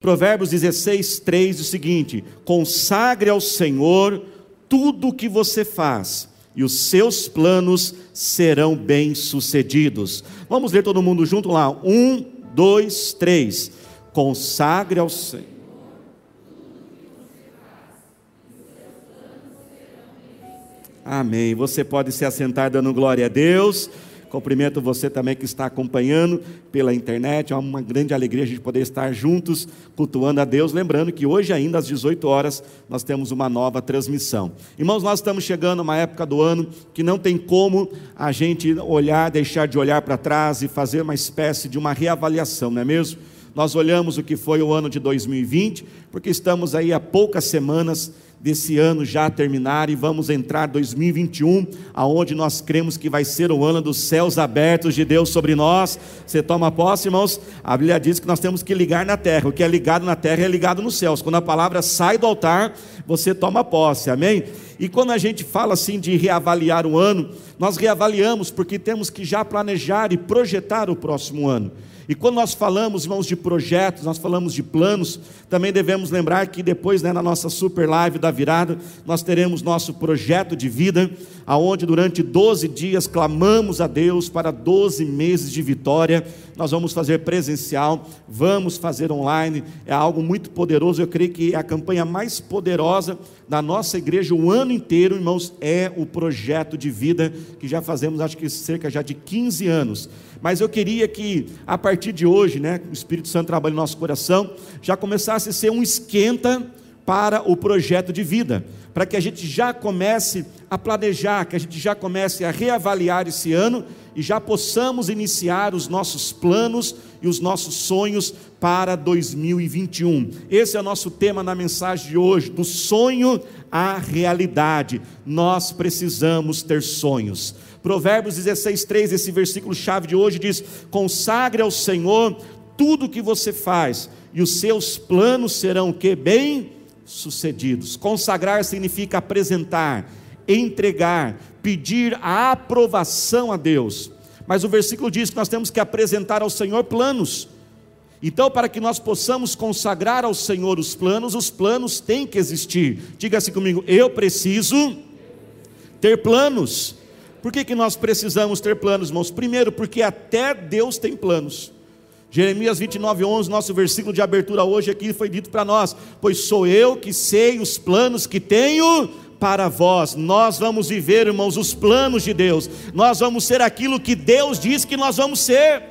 Provérbios 16, 3 diz o seguinte: consagre ao Senhor tudo o que você faz, e os seus planos serão bem-sucedidos. Vamos ler todo mundo junto lá. Um, dois, três. Consagre ao Senhor. Amém. Você pode se assentar dando glória a Deus. Cumprimento você também que está acompanhando pela internet. É uma grande alegria a gente poder estar juntos cultuando a Deus. Lembrando que hoje, ainda às 18 horas, nós temos uma nova transmissão. Irmãos, nós estamos chegando a uma época do ano que não tem como a gente olhar, deixar de olhar para trás e fazer uma espécie de uma reavaliação, não é mesmo? Nós olhamos o que foi o ano de 2020, porque estamos aí há poucas semanas desse ano já terminar e vamos entrar 2021, aonde nós cremos que vai ser o ano dos céus abertos de Deus sobre nós. Você toma posse, irmãos? A Bíblia diz que nós temos que ligar na terra. O que é ligado na terra é ligado nos céus. Quando a palavra sai do altar, você toma posse. Amém? E quando a gente fala assim de reavaliar o ano, nós reavaliamos porque temos que já planejar e projetar o próximo ano. E quando nós falamos, irmãos, de projetos, nós falamos de planos, também devemos lembrar que depois, né, na nossa super live da virada, nós teremos nosso projeto de vida, aonde durante 12 dias clamamos a Deus para 12 meses de vitória. Nós vamos fazer presencial, vamos fazer online, é algo muito poderoso. Eu creio que é a campanha mais poderosa da nossa igreja o ano inteiro, irmãos, é o projeto de vida que já fazemos, acho que cerca já de 15 anos. Mas eu queria que, a partir de hoje, né, o Espírito Santo trabalha no nosso coração, já começasse a ser um esquenta para o projeto de vida, para que a gente já comece a planejar, que a gente já comece a reavaliar esse ano e já possamos iniciar os nossos planos e os nossos sonhos para 2021. Esse é o nosso tema na mensagem de hoje, do sonho à realidade. Nós precisamos ter sonhos. Provérbios 16, 3, esse versículo chave de hoje diz: consagre ao Senhor tudo o que você faz, e os seus planos serão que bem sucedidos. Consagrar significa apresentar, entregar, pedir a aprovação a Deus. Mas o versículo diz que nós temos que apresentar ao Senhor planos. Então, para que nós possamos consagrar ao Senhor os planos, os planos têm que existir. Diga assim comigo: eu preciso ter planos. Por que, que nós precisamos ter planos, irmãos? Primeiro, porque até Deus tem planos. Jeremias 29, 11, nosso versículo de abertura hoje aqui foi dito para nós: Pois sou eu que sei os planos que tenho para vós. Nós vamos viver, irmãos, os planos de Deus. Nós vamos ser aquilo que Deus diz que nós vamos ser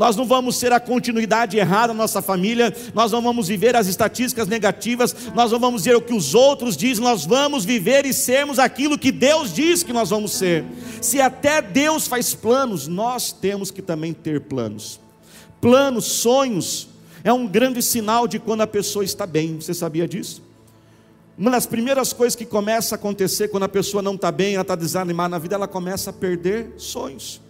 nós não vamos ser a continuidade errada da nossa família, nós não vamos viver as estatísticas negativas, nós não vamos ver o que os outros dizem, nós vamos viver e sermos aquilo que Deus diz que nós vamos ser. Se até Deus faz planos, nós temos que também ter planos. Planos, sonhos, é um grande sinal de quando a pessoa está bem, você sabia disso? Uma das primeiras coisas que começa a acontecer quando a pessoa não está bem, ela está desanimada na vida, ela começa a perder sonhos.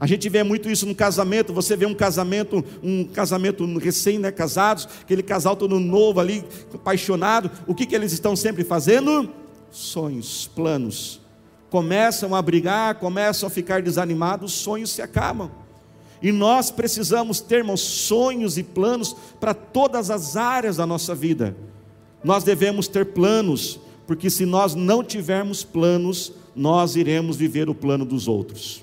A gente vê muito isso no casamento. Você vê um casamento, um casamento recém né, aquele casal todo novo ali, apaixonado. O que, que eles estão sempre fazendo? Sonhos, planos. Começam a brigar, começam a ficar desanimados, os sonhos se acabam. E nós precisamos ter irmãos, sonhos e planos para todas as áreas da nossa vida. Nós devemos ter planos, porque se nós não tivermos planos, nós iremos viver o plano dos outros.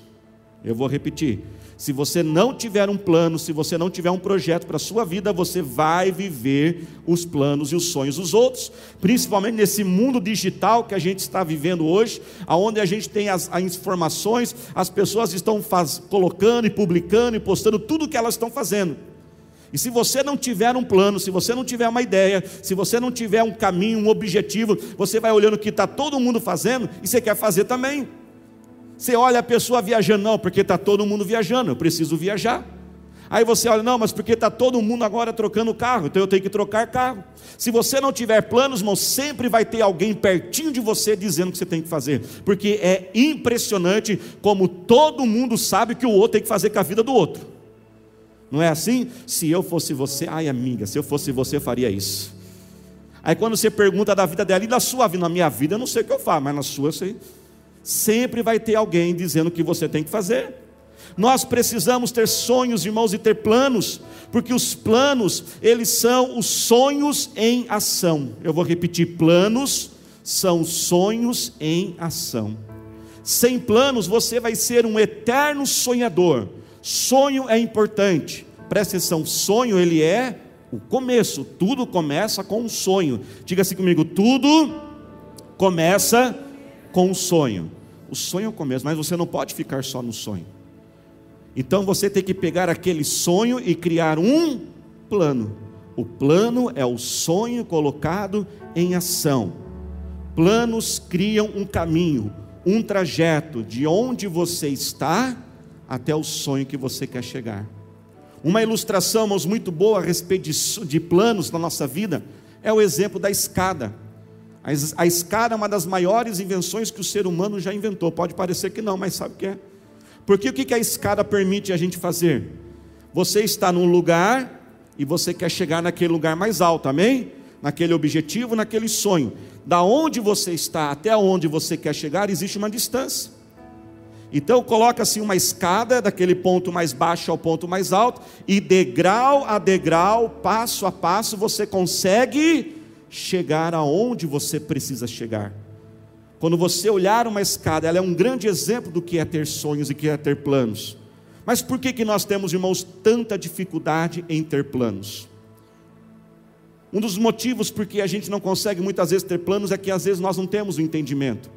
Eu vou repetir. Se você não tiver um plano, se você não tiver um projeto para a sua vida, você vai viver os planos e os sonhos dos outros, principalmente nesse mundo digital que a gente está vivendo hoje, aonde a gente tem as, as informações, as pessoas estão faz, colocando e publicando e postando tudo o que elas estão fazendo. E se você não tiver um plano, se você não tiver uma ideia, se você não tiver um caminho, um objetivo, você vai olhando o que está todo mundo fazendo e você quer fazer também. Você olha a pessoa viajando, não, porque está todo mundo viajando, eu preciso viajar. Aí você olha, não, mas porque está todo mundo agora trocando carro, então eu tenho que trocar carro. Se você não tiver planos, irmão, sempre vai ter alguém pertinho de você dizendo o que você tem que fazer, porque é impressionante como todo mundo sabe que o outro tem que fazer com a vida do outro. Não é assim? Se eu fosse você, ai amiga, se eu fosse você, eu faria isso. Aí quando você pergunta da vida dela e da sua vida, na minha vida eu não sei o que eu faço, mas na sua eu sei sempre vai ter alguém dizendo o que você tem que fazer. Nós precisamos ter sonhos, irmãos, e ter planos, porque os planos, eles são os sonhos em ação. Eu vou repetir: planos são sonhos em ação. Sem planos, você vai ser um eterno sonhador. Sonho é importante. Presta atenção, sonho ele é o começo. Tudo começa com um sonho. Diga assim comigo, tudo começa com um sonho. O sonho é o começo, mas você não pode ficar só no sonho. Então você tem que pegar aquele sonho e criar um plano. O plano é o sonho colocado em ação. Planos criam um caminho, um trajeto de onde você está até o sonho que você quer chegar. Uma ilustração, irmãos, muito boa a respeito de, de planos na nossa vida é o exemplo da escada. A, escada é uma das maiores invenções que o ser humano já inventou. Pode parecer que não, mas sabe o que é? Porque o que a escada permite a gente fazer? Você está num lugar e você quer chegar naquele lugar mais alto, amém? Naquele objetivo, naquele sonho. Da onde você está até onde você quer chegar, existe uma distância. Então coloca-se uma escada daquele ponto mais baixo ao ponto mais alto, e degrau a degrau, passo a passo, você consegue chegar aonde você precisa chegar. Quando você olhar uma escada, ela é um grande exemplo do que é ter sonhos e que é ter planos. Mas por que, que nós temos, irmãos, tanta dificuldade em ter planos? Um dos motivos por que a gente não consegue muitas vezes ter planos é que às vezes nós não temos o entendimento.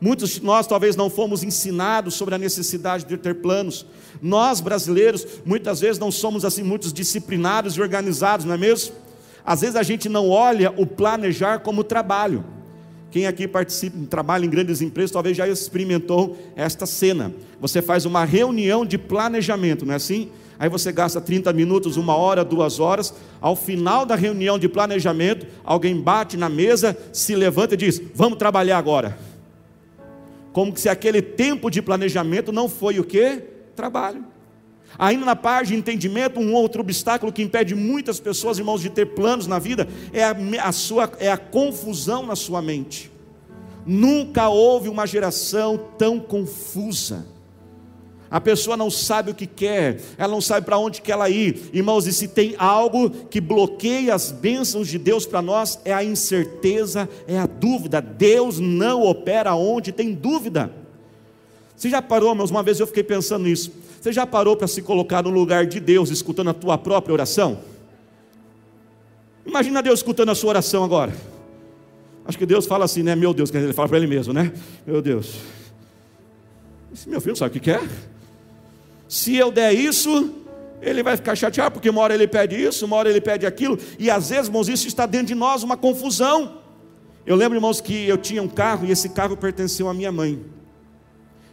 Muitos de nós talvez não fomos ensinados sobre a necessidade de ter planos. Nós, brasileiros, muitas vezes não somos assim muitos disciplinados e organizados, não é mesmo? Às vezes a gente não olha o planejar como trabalho. Quem aqui participa, trabalha em grandes empresas, talvez já experimentou esta cena. Você faz uma reunião de planejamento, não é assim? Aí você gasta 30 minutos, uma hora, duas horas. Ao final da reunião de planejamento, alguém bate na mesa, se levanta e diz: Vamos trabalhar agora. Como se aquele tempo de planejamento não foi o que? Trabalho. Ainda na parte de entendimento, um outro obstáculo que impede muitas pessoas, irmãos, de ter planos na vida é a, a, sua, é a confusão na sua mente. Nunca houve uma geração tão confusa. A pessoa não sabe o que quer, ela não sabe para onde quer ela ir. Irmãos, e se tem algo que bloqueia as bênçãos de Deus para nós, é a incerteza, é a dúvida. Deus não opera onde tem dúvida. Você já parou, irmãos? Uma vez eu fiquei pensando nisso. Você já parou para se colocar no lugar de Deus, escutando a tua própria oração? Imagina Deus escutando a sua oração agora. Acho que Deus fala assim, né? Meu Deus, ele fala para ele mesmo, né? Meu Deus. Esse meu filho sabe o que quer? Se eu der isso, ele vai ficar chateado, porque uma hora ele pede isso, uma hora ele pede aquilo, e às vezes, irmãos, isso está dentro de nós, uma confusão. Eu lembro, irmãos, que eu tinha um carro e esse carro pertenceu à minha mãe.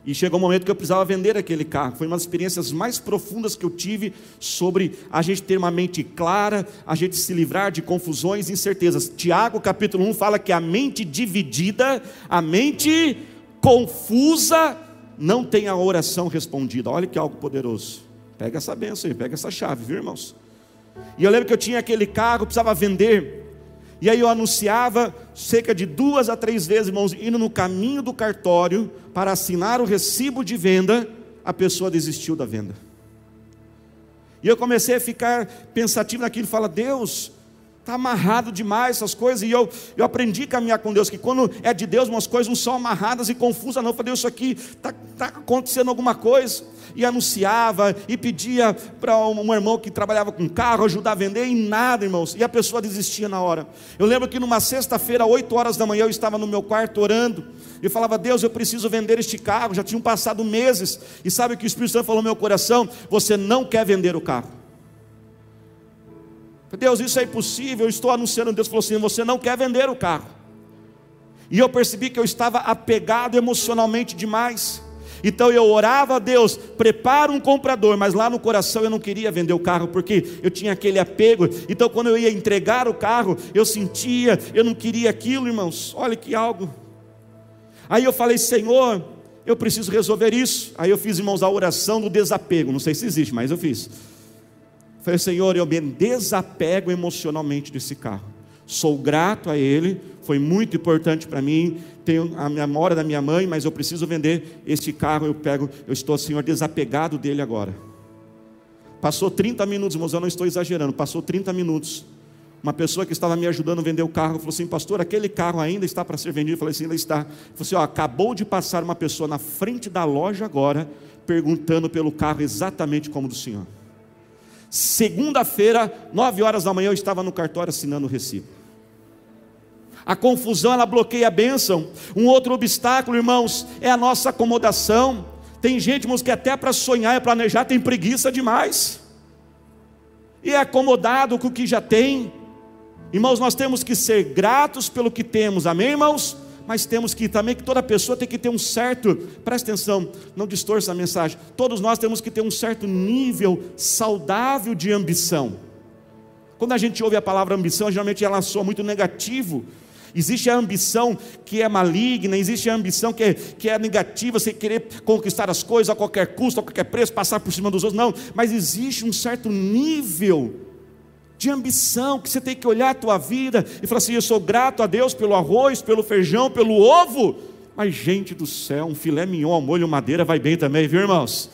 E chegou um momento que eu precisava vender aquele carro. Foi uma das experiências mais profundas que eu tive sobre a gente ter uma mente clara, a gente se livrar de confusões e incertezas. Tiago, capítulo 1, fala que a mente dividida, a mente confusa, não tem a oração respondida. Olha que algo poderoso. Pega essa benção aí, pega essa chave, viu, irmãos? E eu lembro que eu tinha aquele carro, precisava vender. E aí eu anunciava cerca de duas a três vezes, irmãos, indo no caminho do cartório para assinar o recibo de venda, a pessoa desistiu da venda. E eu comecei a ficar pensativo naquilo, fala, Deus, está amarrado demais essas coisas, e eu, eu aprendi a caminhar com Deus, que quando é de Deus, umas coisas não são amarradas e confusas, não. Eu falei, isso aqui está tá acontecendo alguma coisa e anunciava e pedia para um irmão que trabalhava com carro ajudar a vender e nada, irmãos. E a pessoa desistia na hora. Eu lembro que numa sexta-feira, 8 horas da manhã, eu estava no meu quarto orando e falava: Deus, eu preciso vender este carro. Já tinham passado meses e sabe o que o Espírito Santo falou no meu coração? Você não quer vender o carro. Deus, isso é impossível. Eu estou anunciando. Deus falou assim: Você não quer vender o carro. E eu percebi que eu estava apegado emocionalmente demais. Então eu orava a Deus, prepara um comprador, mas lá no coração eu não queria vender o carro, porque eu tinha aquele apego. Então quando eu ia entregar o carro, eu sentia, eu não queria aquilo, irmãos. Olha que algo. Aí eu falei, Senhor, eu preciso resolver isso. Aí eu fiz, irmãos, a oração do desapego. Não sei se existe, mas eu fiz. Falei, Senhor, eu me desapego emocionalmente desse carro. Sou grato a Ele, foi muito importante para mim. tenho a memória da minha mãe, mas eu preciso vender este carro, eu pego, eu estou, Senhor, desapegado dele agora. Passou 30 minutos, irmãos, eu não estou exagerando, passou 30 minutos. Uma pessoa que estava me ajudando a vender o carro falou assim: Pastor, aquele carro ainda está para ser vendido? Eu falei assim: ainda está. Falou assim: ó, acabou de passar uma pessoa na frente da loja agora, perguntando pelo carro exatamente como do senhor. Segunda-feira, nove horas da manhã, eu estava no cartório assinando o recibo. A confusão, ela bloqueia a bênção. Um outro obstáculo, irmãos, é a nossa acomodação. Tem gente, irmãos, que até para sonhar e planejar tem preguiça demais. E é acomodado com o que já tem. Irmãos, nós temos que ser gratos pelo que temos, amém, irmãos? Mas temos que também que toda pessoa tem que ter um certo, presta atenção, não distorça a mensagem. Todos nós temos que ter um certo nível saudável de ambição. Quando a gente ouve a palavra ambição, geralmente ela soa muito negativo, Existe a ambição que é maligna, existe a ambição que é, que é negativa, você querer conquistar as coisas a qualquer custo, a qualquer preço, passar por cima dos outros. Não, mas existe um certo nível de ambição que você tem que olhar a tua vida e falar assim: eu sou grato a Deus pelo arroz, pelo feijão, pelo ovo. Mas, gente do céu, um filé mignon ao molho madeira vai bem também, viu, irmãos?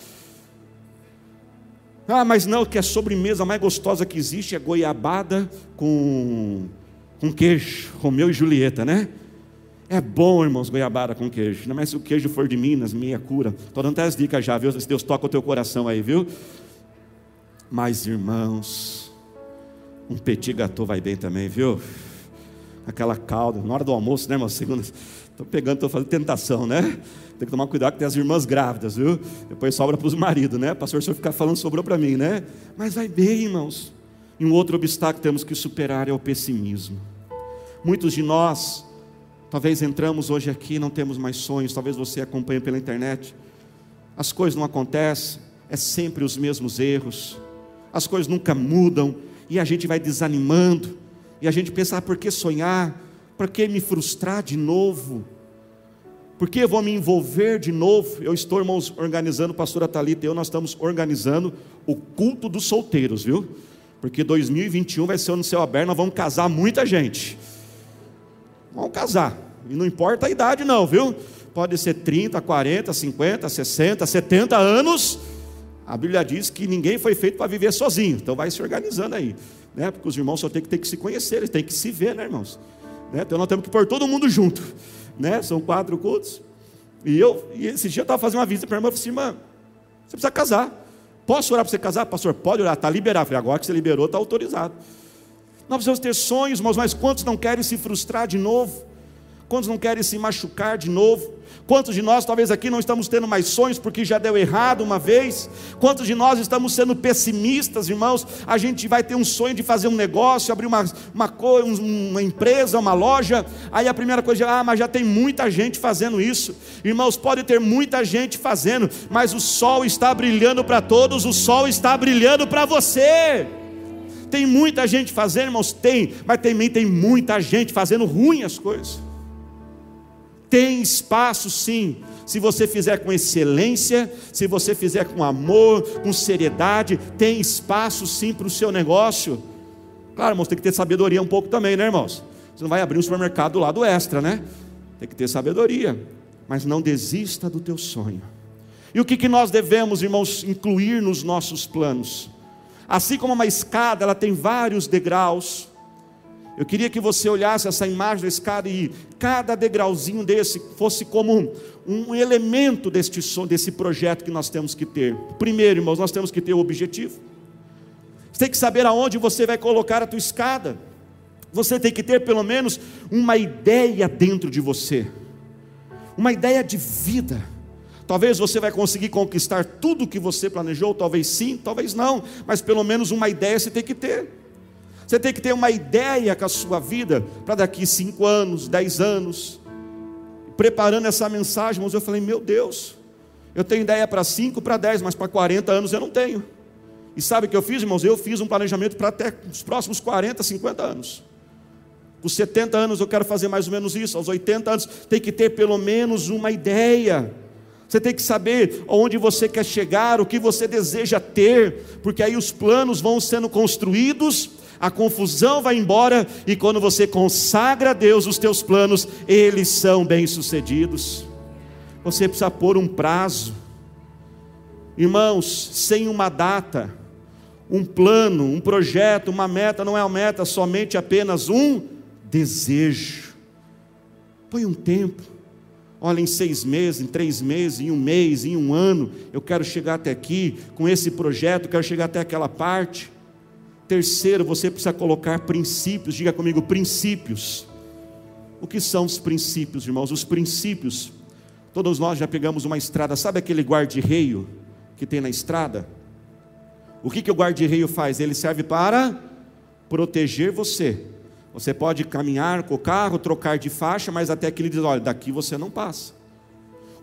Ah, mas não, que a sobremesa mais gostosa que existe é goiabada com com queijo, Romeu e Julieta, né? É bom, irmãos, goiabada com queijo. Não, mas se o queijo for de Minas, meia cura. Estou dando até as dicas já, viu? Se Deus toca o teu coração aí, viu? Mas, irmãos, um petit gâteau vai bem também, viu? Aquela calda, na hora do almoço, né, irmão? Segunda, estou pegando, estou fazendo tentação, né? Tem que tomar cuidado que tem as irmãs grávidas, viu? Depois sobra para os maridos, né? Pastor, se eu ficar falando, sobrou para mim, né? Mas vai bem, irmãos. E um outro obstáculo que temos que superar é o pessimismo. Muitos de nós, talvez entramos hoje aqui não temos mais sonhos, talvez você acompanhe pela internet. As coisas não acontecem, é sempre os mesmos erros, as coisas nunca mudam, e a gente vai desanimando, e a gente pensa: ah, por que sonhar? Por que me frustrar de novo? Por que eu vou me envolver de novo? Eu estou, irmãos, organizando, pastora Talita e eu, nós estamos organizando o culto dos solteiros, viu? Porque 2021 vai ser no céu aberto, nós vamos casar muita gente. Vamos casar. E não importa a idade, não, viu? Pode ser 30, 40, 50, 60, 70 anos. A Bíblia diz que ninguém foi feito para viver sozinho. Então vai se organizando aí. Né? Porque os irmãos só têm que, ter que se conhecer, eles têm que se ver, né, irmãos? Né? Então nós temos que pôr todo mundo junto. Né? São quatro cultos. E eu, e esse dia eu estava fazendo uma visita para a irmã, eu falei assim, irmã, você precisa casar. Posso orar para você casar? Pastor, pode orar, está liberado. Falei, agora que você liberou, está autorizado. Nós precisamos ter sonhos, irmãos, mas quantos não querem se frustrar de novo? Quantos não querem se machucar de novo? Quantos de nós, talvez aqui, não estamos tendo mais sonhos porque já deu errado uma vez? Quantos de nós estamos sendo pessimistas, irmãos? A gente vai ter um sonho de fazer um negócio, abrir uma, uma, uma empresa, uma loja. Aí a primeira coisa, ah, mas já tem muita gente fazendo isso. Irmãos, pode ter muita gente fazendo, mas o sol está brilhando para todos, o sol está brilhando para você. Tem muita gente fazendo, irmãos? Tem, mas também tem muita gente fazendo ruim as coisas. Tem espaço sim, se você fizer com excelência, se você fizer com amor, com seriedade, tem espaço sim para o seu negócio. Claro, irmãos, tem que ter sabedoria um pouco também, né, irmãos? Você não vai abrir um supermercado do lado extra, né? Tem que ter sabedoria, mas não desista do teu sonho. E o que, que nós devemos, irmãos, incluir nos nossos planos? Assim como uma escada, ela tem vários degraus, eu queria que você olhasse essa imagem da escada e cada degrauzinho desse fosse como um elemento deste, desse projeto que nós temos que ter. Primeiro, irmãos, nós temos que ter o objetivo. Você tem que saber aonde você vai colocar a tua escada. Você tem que ter pelo menos uma ideia dentro de você. Uma ideia de vida. Talvez você vai conseguir conquistar tudo o que você planejou, talvez sim, talvez não, mas pelo menos uma ideia você tem que ter. Você tem que ter uma ideia com a sua vida para daqui cinco anos, dez anos. Preparando essa mensagem, irmãos, eu falei: Meu Deus, eu tenho ideia para cinco, para dez, mas para 40 anos eu não tenho. E sabe o que eu fiz, irmãos? Eu fiz um planejamento para até os próximos 40, 50 anos. Com 70 anos eu quero fazer mais ou menos isso. Aos 80 anos tem que ter pelo menos uma ideia. Você tem que saber onde você quer chegar, o que você deseja ter, porque aí os planos vão sendo construídos a confusão vai embora e quando você consagra a Deus os teus planos, eles são bem-sucedidos. Você precisa pôr um prazo. Irmãos, sem uma data, um plano, um projeto, uma meta, não é uma meta, somente apenas um desejo. Põe um tempo. Olha, em seis meses, em três meses, em um mês, em um ano, eu quero chegar até aqui, com esse projeto, quero chegar até aquela parte. Terceiro, você precisa colocar princípios, diga comigo, princípios. O que são os princípios, irmãos? Os princípios, todos nós já pegamos uma estrada, sabe aquele guarda-reio que tem na estrada? O que, que o guarda-reio faz? Ele serve para proteger você. Você pode caminhar com o carro, trocar de faixa, mas até que ele diz: olha, daqui você não passa.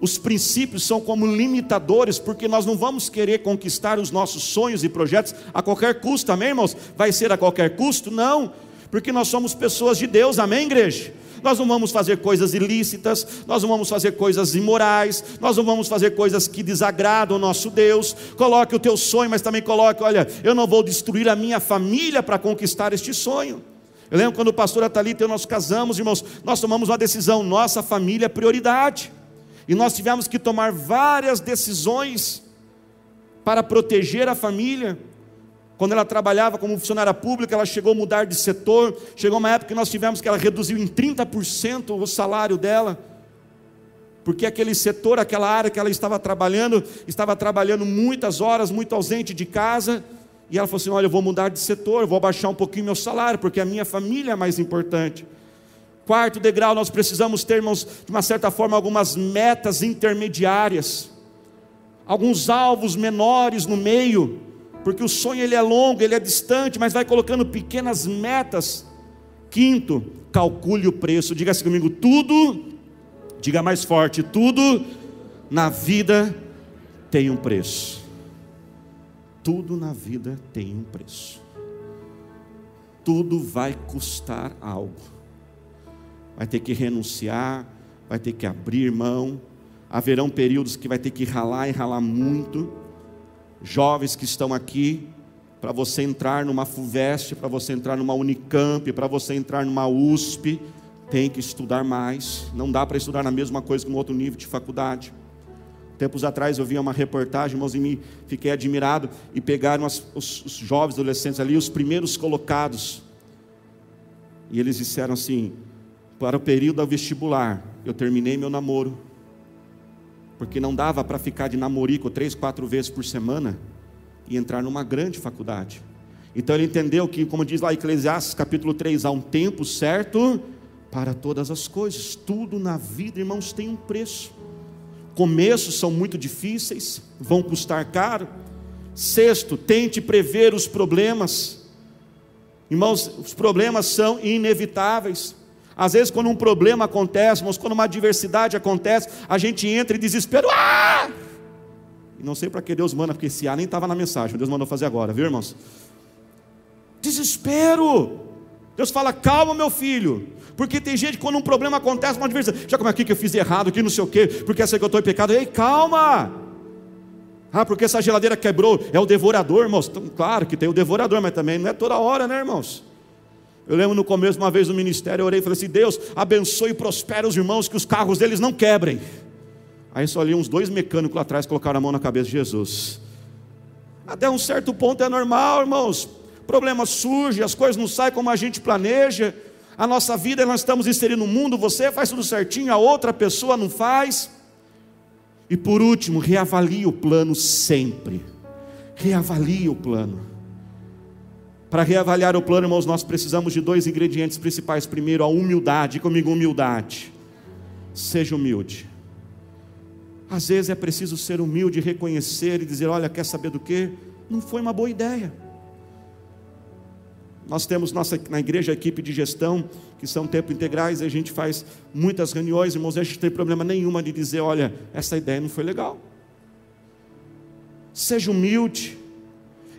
Os princípios são como limitadores, porque nós não vamos querer conquistar os nossos sonhos e projetos a qualquer custo, amém, irmãos? Vai ser a qualquer custo? Não, porque nós somos pessoas de Deus, amém, igreja? Nós não vamos fazer coisas ilícitas, nós não vamos fazer coisas imorais, nós não vamos fazer coisas que desagradam o nosso Deus. Coloque o teu sonho, mas também coloque: olha, eu não vou destruir a minha família para conquistar este sonho. Eu lembro quando o pastor Atalita e eu nós casamos, irmãos, nós tomamos uma decisão, nossa família é prioridade. E nós tivemos que tomar várias decisões para proteger a família. Quando ela trabalhava como funcionária pública, ela chegou a mudar de setor. Chegou uma época que nós tivemos que ela reduziu em 30% o salário dela. Porque aquele setor, aquela área que ela estava trabalhando, estava trabalhando muitas horas, muito ausente de casa. E ela falou assim: Olha, eu vou mudar de setor, vou abaixar um pouquinho meu salário, porque a minha família é mais importante. Quarto degrau, nós precisamos ter, irmãos, de uma certa forma, algumas metas intermediárias, alguns alvos menores no meio, porque o sonho ele é longo, ele é distante, mas vai colocando pequenas metas. Quinto, calcule o preço. Diga assim comigo: tudo, diga mais forte, tudo na vida tem um preço. Tudo na vida tem um preço. Tudo vai custar algo. Vai ter que renunciar, vai ter que abrir mão. Haverão períodos que vai ter que ralar e ralar muito. Jovens que estão aqui, para você entrar numa FUVEST, para você entrar numa Unicamp, para você entrar numa USP, tem que estudar mais. Não dá para estudar na mesma coisa que no outro nível de faculdade. Tempos atrás eu vi uma reportagem, irmãos, e me fiquei admirado, e pegaram as, os, os jovens adolescentes ali, os primeiros colocados, e eles disseram assim: para o período vestibular, eu terminei meu namoro, porque não dava para ficar de namorico três, quatro vezes por semana e entrar numa grande faculdade. Então ele entendeu que, como diz lá Eclesiastes capítulo 3, há um tempo certo para todas as coisas, tudo na vida, irmãos, tem um preço começos são muito difíceis, vão custar caro. Sexto, tente prever os problemas. Irmãos, os problemas são inevitáveis. Às vezes, quando um problema acontece, irmãos, quando uma adversidade acontece, a gente entra em desespero. Ah! E não sei para que Deus manda, porque esse A nem estava na mensagem, Deus mandou fazer agora, viu, irmãos? Desespero. Deus fala: calma, meu filho. Porque tem gente, quando um problema acontece, uma adversidade, já como aqui que eu fiz errado, aqui não sei o quê, porque essa que eu estou em pecado. Ei, calma! Ah, porque essa geladeira quebrou, é o devorador, irmãos. Então, claro que tem o devorador, mas também não é toda hora, né, irmãos? Eu lembro no começo, uma vez no ministério, eu orei e falei assim: Deus, abençoe e prospere os irmãos, que os carros deles não quebrem. Aí só ali uns dois mecânicos lá atrás colocaram a mão na cabeça de Jesus. Até um certo ponto é normal, irmãos. Problemas surgem, as coisas não saem como a gente planeja a nossa vida nós estamos inserindo no mundo, você faz tudo certinho, a outra pessoa não faz. E por último, reavalie o plano sempre. Reavalie o plano. Para reavaliar o plano, irmãos, nós precisamos de dois ingredientes principais. Primeiro, a humildade. Comigo, humildade. Seja humilde. Às vezes é preciso ser humilde, reconhecer e dizer: Olha, quer saber do que? Não foi uma boa ideia. Nós temos nossa, na igreja a equipe de gestão, que são tempo integrais, e a gente faz muitas reuniões, irmãos, a gente não tem problema nenhuma de dizer, olha, essa ideia não foi legal. Seja humilde,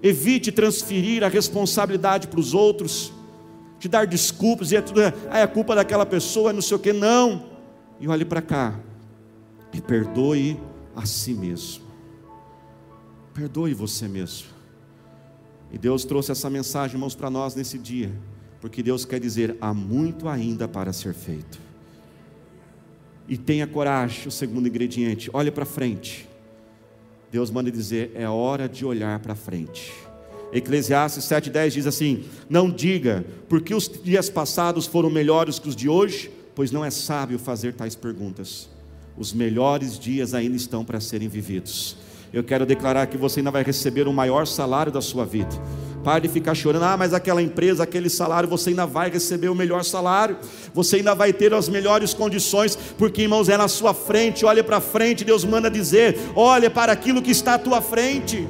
evite transferir a responsabilidade para os outros, de dar desculpas, e é tudo, ah, é culpa daquela pessoa, não sei o que, não. E olhe para cá, e perdoe a si mesmo. Perdoe você mesmo. E Deus trouxe essa mensagem, irmãos, para nós nesse dia, porque Deus quer dizer: há muito ainda para ser feito. E tenha coragem, o segundo ingrediente, olhe para frente. Deus manda dizer: é hora de olhar para frente. Eclesiastes 7,10 diz assim: Não diga, porque os dias passados foram melhores que os de hoje, pois não é sábio fazer tais perguntas. Os melhores dias ainda estão para serem vividos. Eu quero declarar que você ainda vai receber o maior salário da sua vida. Pare de ficar chorando, ah, mas aquela empresa, aquele salário, você ainda vai receber o melhor salário, você ainda vai ter as melhores condições, porque irmãos, é na sua frente, olha para frente, Deus manda dizer: olha para aquilo que está à tua frente.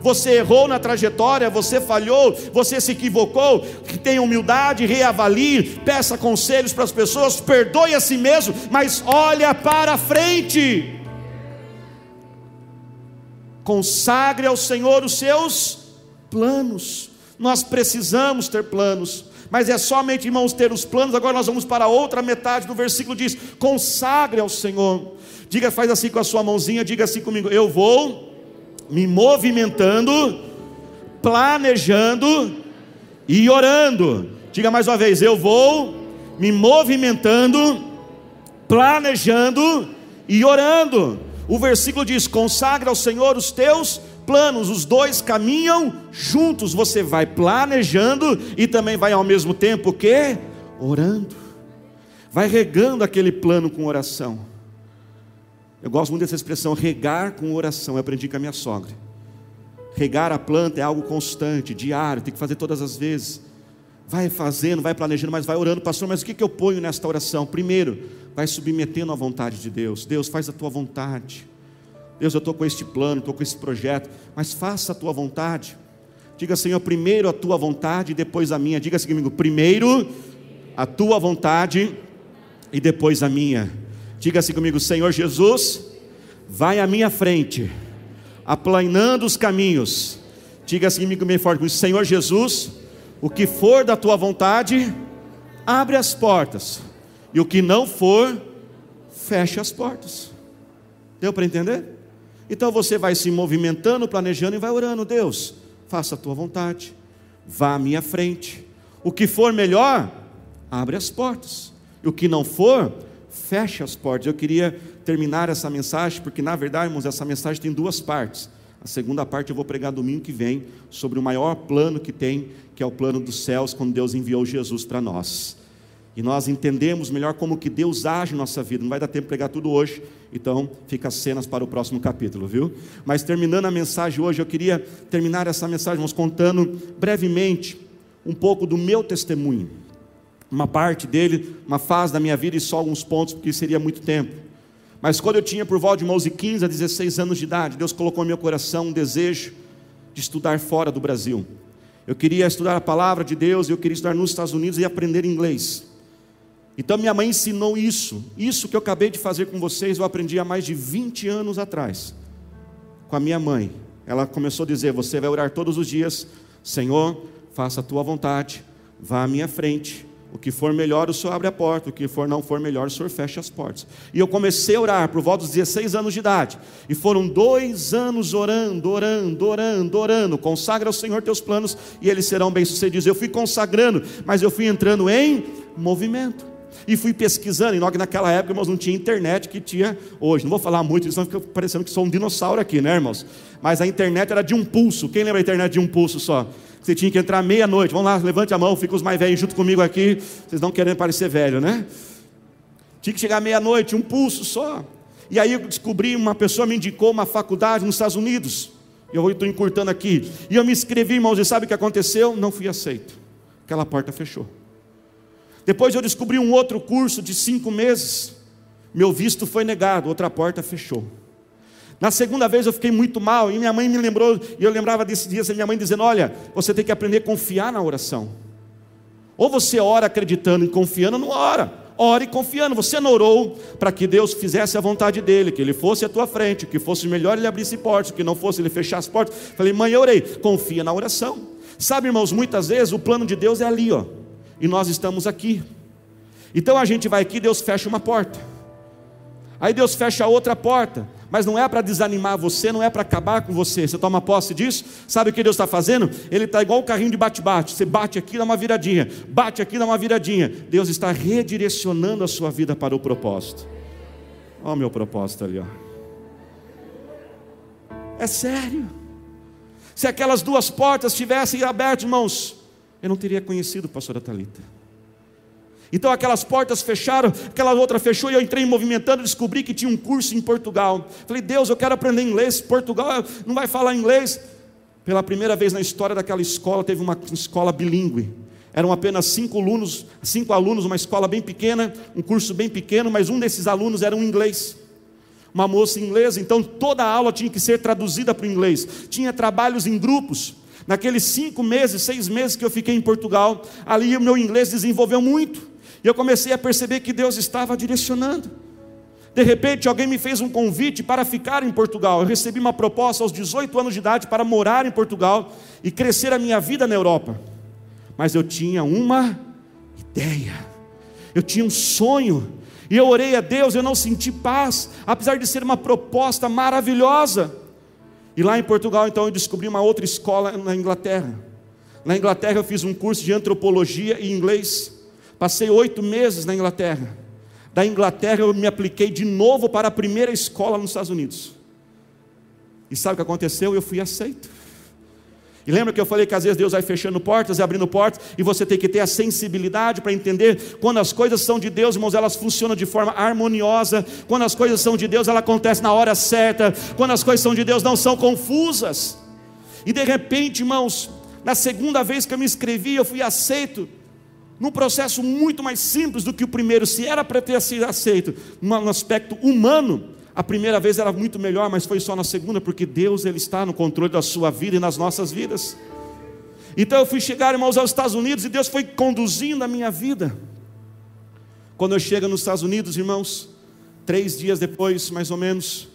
Você errou na trajetória, você falhou, você se equivocou, tenha humildade, reavalie, peça conselhos para as pessoas, perdoe a si mesmo, mas olha para frente. Consagre ao Senhor os seus planos. Nós precisamos ter planos, mas é somente, irmãos, ter os planos. Agora nós vamos para a outra metade do versículo: diz: consagre ao Senhor. Diga, faz assim com a sua mãozinha, diga assim comigo: eu vou me movimentando, planejando e orando. Diga mais uma vez: eu vou me movimentando, planejando e orando. O versículo diz: consagra ao Senhor os teus planos, os dois caminham juntos. Você vai planejando e também vai ao mesmo tempo que orando. Vai regando aquele plano com oração. Eu gosto muito dessa expressão, regar com oração. Eu aprendi com a minha sogra. Regar a planta é algo constante, diário, tem que fazer todas as vezes. Vai fazendo, vai planejando, mas vai orando, pastor. Mas o que, que eu ponho nesta oração? Primeiro, vai submetendo à vontade de Deus. Deus, faz a tua vontade. Deus, eu estou com este plano, estou com esse projeto, mas faça a tua vontade. Diga, Senhor, primeiro a tua vontade e depois a minha. Diga assim comigo: primeiro a tua vontade e depois a minha. Diga assim comigo: Senhor Jesus, vai à minha frente, aplanando os caminhos. Diga assim comigo bem forte: Senhor Jesus, o que for da tua vontade, abre as portas, e o que não for, fecha as portas. Deu para entender? Então você vai se movimentando, planejando e vai orando: Deus, faça a tua vontade, vá à minha frente. O que for melhor, abre as portas. E o que não for, feche as portas. Eu queria terminar essa mensagem, porque na verdade, irmãos, essa mensagem tem duas partes. A segunda parte eu vou pregar domingo que vem sobre o maior plano que tem, que é o plano dos céus, quando Deus enviou Jesus para nós. E nós entendemos melhor como que Deus age em nossa vida. Não vai dar tempo de pregar tudo hoje, então fica as cenas para o próximo capítulo, viu? Mas terminando a mensagem hoje, eu queria terminar essa mensagem, vamos contando brevemente um pouco do meu testemunho uma parte dele, uma fase da minha vida e só alguns pontos, porque seria muito tempo. Mas quando eu tinha por volta de 11, 15 a 16 anos de idade, Deus colocou no meu coração um desejo de estudar fora do Brasil. Eu queria estudar a palavra de Deus, eu queria estudar nos Estados Unidos e aprender inglês. Então minha mãe ensinou isso. Isso que eu acabei de fazer com vocês, eu aprendi há mais de 20 anos atrás. Com a minha mãe. Ela começou a dizer: Você vai orar todos os dias, Senhor, faça a tua vontade, vá à minha frente, o que for melhor, o Senhor abre a porta. O que for não for melhor, o Senhor fecha as portas. E eu comecei a orar por volta dos 16 anos de idade. E foram dois anos orando, orando, orando, orando. Consagra ao Senhor teus planos e eles serão bem-sucedidos. Eu fui consagrando, mas eu fui entrando em movimento. E fui pesquisando, e naquela época, irmãos, não tinha internet que tinha hoje. Não vou falar muito, senão fica parecendo que sou um dinossauro aqui, né, irmãos? Mas a internet era de um pulso. Quem lembra a internet de um pulso só? Você tinha que entrar meia-noite. Vamos lá, levante a mão, fica os mais velhos junto comigo aqui. Vocês não querem parecer velho, né? Tinha que chegar meia-noite, um pulso só. E aí eu descobri, uma pessoa me indicou uma faculdade nos Estados Unidos. Eu estou encurtando aqui. E eu me inscrevi, irmãos, e sabe o que aconteceu? Não fui aceito. Aquela porta fechou. Depois eu descobri um outro curso de cinco meses. Meu visto foi negado, outra porta fechou. Na segunda vez eu fiquei muito mal e minha mãe me lembrou, e eu lembrava desses dias, minha mãe dizendo: Olha, você tem que aprender a confiar na oração. Ou você ora acreditando e confiando, não ora. Ore confiando. Você não orou para que Deus fizesse a vontade dele, que ele fosse à tua frente, que fosse melhor ele abrisse portas, que não fosse ele fechar as portas. Falei, mãe, eu orei. Confia na oração. Sabe, irmãos, muitas vezes o plano de Deus é ali, ó, e nós estamos aqui. Então a gente vai aqui, Deus fecha uma porta. Aí Deus fecha outra porta. mas não é para desanimar você, não é para acabar com você. Você toma posse disso? Sabe o que Deus está fazendo? Ele está igual o carrinho de bate-bate. Você bate aqui, dá uma viradinha, bate aqui, dá uma viradinha. Deus está redirecionando a sua vida para o propósito. Olha o meu propósito ali, ó. É sério. Se aquelas duas portas tivessem aberto, irmãos, eu não teria conhecido pastora Talita. Então aquelas portas fecharam, aquela outra fechou e eu entrei movimentando, descobri que tinha um curso em Portugal. Falei, Deus, eu quero aprender inglês. Portugal não vai falar inglês. Pela primeira vez na história daquela escola, teve uma escola bilíngue. Eram apenas cinco alunos, cinco alunos, uma escola bem pequena, um curso bem pequeno, mas um desses alunos era um inglês. Uma moça inglesa, então toda a aula tinha que ser traduzida para o inglês. Tinha trabalhos em grupos. Naqueles cinco meses, seis meses que eu fiquei em Portugal, ali o meu inglês desenvolveu muito. E eu comecei a perceber que Deus estava direcionando. De repente, alguém me fez um convite para ficar em Portugal. Eu recebi uma proposta aos 18 anos de idade para morar em Portugal e crescer a minha vida na Europa. Mas eu tinha uma ideia, eu tinha um sonho, e eu orei a Deus, eu não senti paz, apesar de ser uma proposta maravilhosa. E lá em Portugal, então, eu descobri uma outra escola na Inglaterra. Na Inglaterra, eu fiz um curso de antropologia e inglês. Passei oito meses na Inglaterra. Da Inglaterra eu me apliquei de novo para a primeira escola nos Estados Unidos. E sabe o que aconteceu? Eu fui aceito. E lembra que eu falei que às vezes Deus vai fechando portas e abrindo portas, e você tem que ter a sensibilidade para entender quando as coisas são de Deus, irmãos, elas funcionam de forma harmoniosa. Quando as coisas são de Deus, ela acontece na hora certa. Quando as coisas são de Deus, não são confusas. E de repente, irmãos, na segunda vez que eu me inscrevi, eu fui aceito num processo muito mais simples do que o primeiro, se era para ter sido aceito no aspecto humano, a primeira vez era muito melhor, mas foi só na segunda, porque Deus ele está no controle da sua vida e nas nossas vidas. Então eu fui chegar, irmãos, aos Estados Unidos e Deus foi conduzindo a minha vida. Quando eu chego nos Estados Unidos, irmãos, três dias depois, mais ou menos,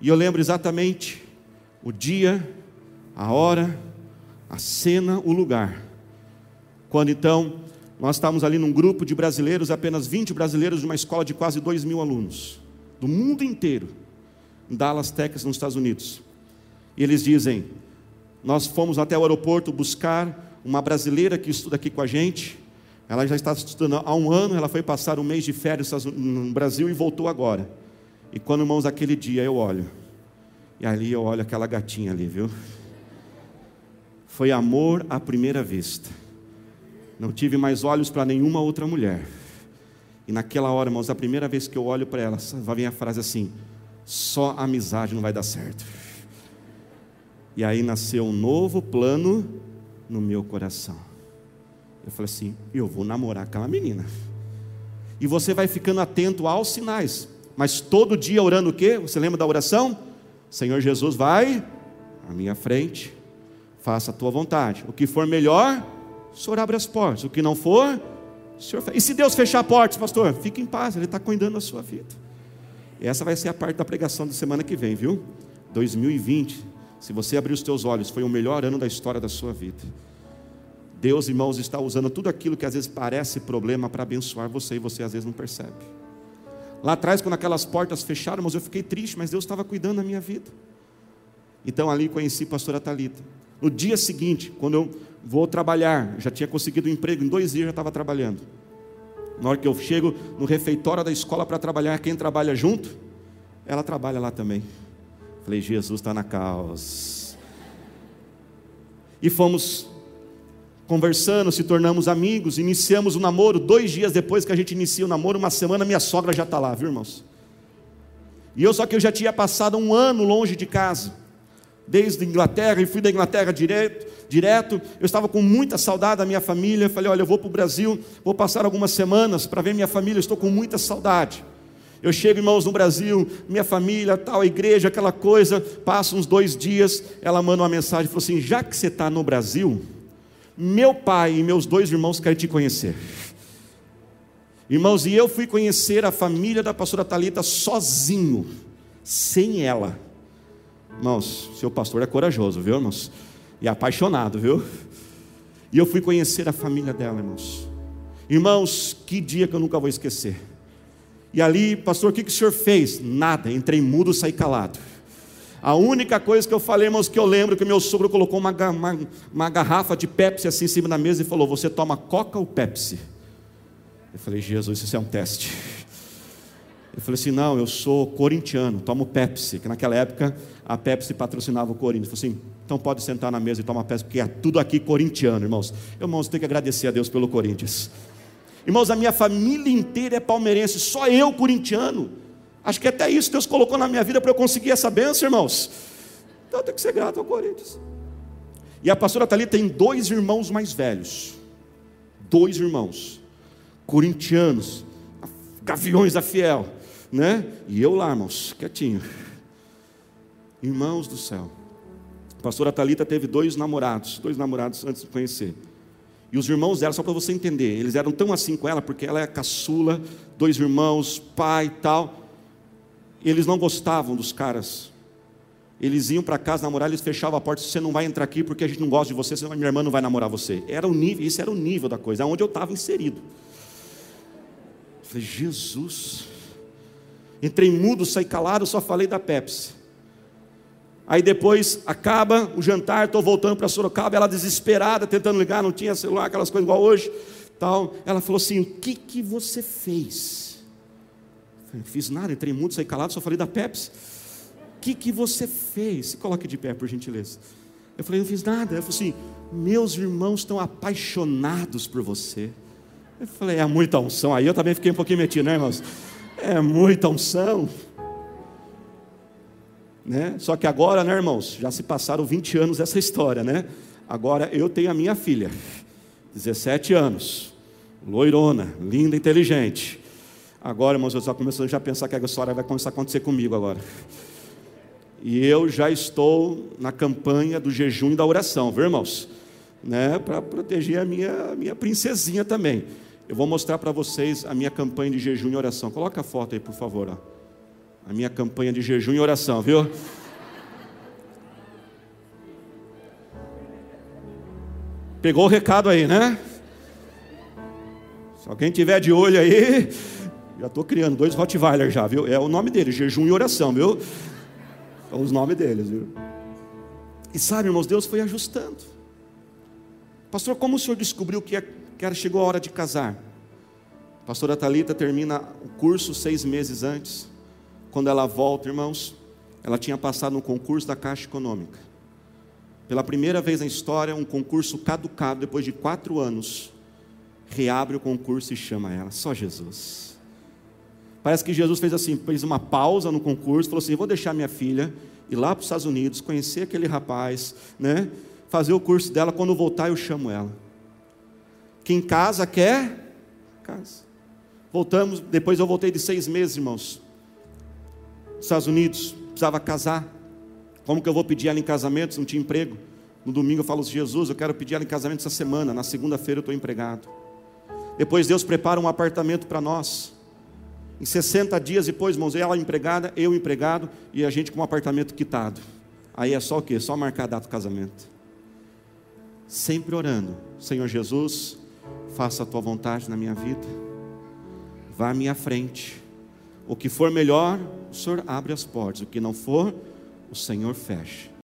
e eu lembro exatamente o dia, a hora, a cena, o lugar. Quando então nós estávamos ali num grupo de brasileiros, apenas 20 brasileiros, de uma escola de quase 2 mil alunos, do mundo inteiro, em Dallas, Texas, nos Estados Unidos. E eles dizem: Nós fomos até o aeroporto buscar uma brasileira que estuda aqui com a gente. Ela já está estudando há um ano, ela foi passar um mês de férias no Brasil e voltou agora. E quando, irmãos, aquele dia eu olho, e ali eu olho aquela gatinha ali, viu? Foi amor à primeira vista. Não tive mais olhos para nenhuma outra mulher. E naquela hora, irmãos, a primeira vez que eu olho para ela, vai vir a frase assim: só amizade não vai dar certo. E aí nasceu um novo plano no meu coração. Eu falei assim: eu vou namorar aquela menina. E você vai ficando atento aos sinais. Mas todo dia orando o quê? Você lembra da oração? Senhor Jesus, vai à minha frente, faça a tua vontade. O que for melhor, o Senhor abre as portas. O que não for, Senhor E se Deus fechar portas, pastor, fique em paz, Ele está cuidando da sua vida. E essa vai ser a parte da pregação da semana que vem, viu? 2020, se você abrir os teus olhos, foi o melhor ano da história da sua vida. Deus, irmãos, está usando tudo aquilo que às vezes parece problema para abençoar você e você às vezes não percebe. Lá atrás, quando aquelas portas fecharam, irmãos, eu fiquei triste, mas Deus estava cuidando da minha vida. Então ali conheci a pastora Talita. No dia seguinte, quando eu vou trabalhar, já tinha conseguido um emprego, em dois dias já estava trabalhando. Na hora que eu chego no refeitório da escola para trabalhar, quem trabalha junto, ela trabalha lá também. Falei, Jesus está na causa. E fomos conversando, se tornamos amigos, iniciamos o namoro. Dois dias depois que a gente inicia o namoro, uma semana, minha sogra já está lá, viu irmãos? E eu só que eu já tinha passado um ano longe de casa desde Inglaterra e fui da Inglaterra direto, direto. Eu estava com muita saudade da minha família. Falei: Olha, eu vou para o Brasil, vou passar algumas semanas para ver minha família. Estou com muita saudade. Eu chego, irmãos, no Brasil, minha família, tal, a igreja, aquela coisa. Passo uns dois dias. Ela manda uma mensagem: falou assim, Já que você está no Brasil, meu pai e meus dois irmãos querem te conhecer. Irmãos, e eu fui conhecer a família da pastora Talita sozinho, sem ela. Irmãos, seu pastor é corajoso, viu, irmãos? E apaixonado, viu? E eu fui conhecer a família dela, irmãos. Irmãos, que dia que eu nunca vou esquecer. E ali, pastor, o que, que o senhor fez? Nada, entrei mudo, saí calado. A única coisa que eu falei, irmãos, que eu lembro que meu sogro colocou uma, uma, uma garrafa de Pepsi assim em cima da mesa e falou: Você toma Coca ou Pepsi? Eu falei: Jesus, isso é um teste. Eu falei assim: Não, eu sou corintiano, tomo Pepsi, que naquela época a Pepsi patrocinava o Corinthians. Eu falei assim: Então pode sentar na mesa e tomar Pepsi, porque é tudo aqui corintiano, irmãos. Irmãos, tenho que agradecer a Deus pelo Corinthians. Irmãos, a minha família inteira é palmeirense, só eu corintiano. Acho que até isso Deus colocou na minha vida para eu conseguir essa benção, irmãos. Então eu tenho que ser grato ao Corinthians. E a pastora Thalita tem dois irmãos mais velhos. Dois irmãos. Corintianos. Gaviões da fiel. Né? E eu lá, irmãos, quietinho. Irmãos do céu. A pastora Thalita teve dois namorados. Dois namorados antes de conhecer. E os irmãos dela, só para você entender, eles eram tão assim com ela, porque ela é caçula, dois irmãos, pai e tal eles não gostavam dos caras. Eles iam para casa namorar, eles fechavam a porta, você não vai entrar aqui porque a gente não gosta de você, senão minha irmã não vai namorar você. Era o nível, isso era o nível da coisa, onde eu estava inserido. Eu falei, Jesus. Entrei mudo, saí calado, só falei da Pepsi. Aí depois acaba o jantar, estou voltando para Sorocaba, ela desesperada, tentando ligar, não tinha celular, aquelas coisas igual hoje. Tal. Ela falou assim: O que, que você fez? Não fiz nada, entrei muito, saí calado, só falei da Pepsi. O que, que você fez? Se coloque de pé, por gentileza. Eu falei, não fiz nada. Ela falou assim: meus irmãos estão apaixonados por você. Eu falei, é muita unção. Aí eu também fiquei um pouquinho metido, né, irmãos? É muita unção. Né? Só que agora, né, irmãos, já se passaram 20 anos dessa história, né? Agora eu tenho a minha filha, 17 anos, loirona, linda, inteligente. Agora, irmãos, eu estou começando já a pensar que a história vai começar a acontecer comigo agora. E eu já estou na campanha do jejum e da oração, viu, irmãos? Né, para proteger a minha, a minha princesinha também. Eu vou mostrar para vocês a minha campanha de jejum e oração. Coloca a foto aí, por favor. Ó. A minha campanha de jejum e oração, viu? Pegou o recado aí, né? Se alguém tiver de olho aí, já estou criando dois Rottweiler já, viu? É o nome deles, jejum e oração, viu? São os nomes deles, viu? E sabe, irmãos, Deus foi ajustando. Pastor, como o senhor descobriu que, é, que chegou a hora de casar? A pastora Talita termina o curso seis meses antes. Quando ela volta, irmãos, ela tinha passado no concurso da Caixa Econômica. Pela primeira vez na história, um concurso caducado, depois de quatro anos, reabre o concurso e chama ela. Só Jesus. Parece que Jesus fez assim, fez uma pausa no concurso, falou assim: vou deixar minha filha ir lá para os Estados Unidos, conhecer aquele rapaz, né? Fazer o curso dela, quando voltar eu chamo ela. Quem casa quer, casa. Voltamos, depois eu voltei de seis meses, irmãos. Estados Unidos, precisava casar. Como que eu vou pedir ela em casamento? Não tinha emprego. No domingo eu falo, Jesus, eu quero pedir ela em casamento essa semana. Na segunda-feira eu estou empregado. Depois Deus prepara um apartamento para nós. Em 60 dias depois, irmãos, ela empregada, eu empregado e a gente com um apartamento quitado. Aí é só o quê? Só marcar a data do casamento. Sempre orando, Senhor Jesus, faça a tua vontade na minha vida. Vá à minha frente. O que for melhor, o Senhor abre as portas. O que não for, o Senhor fecha.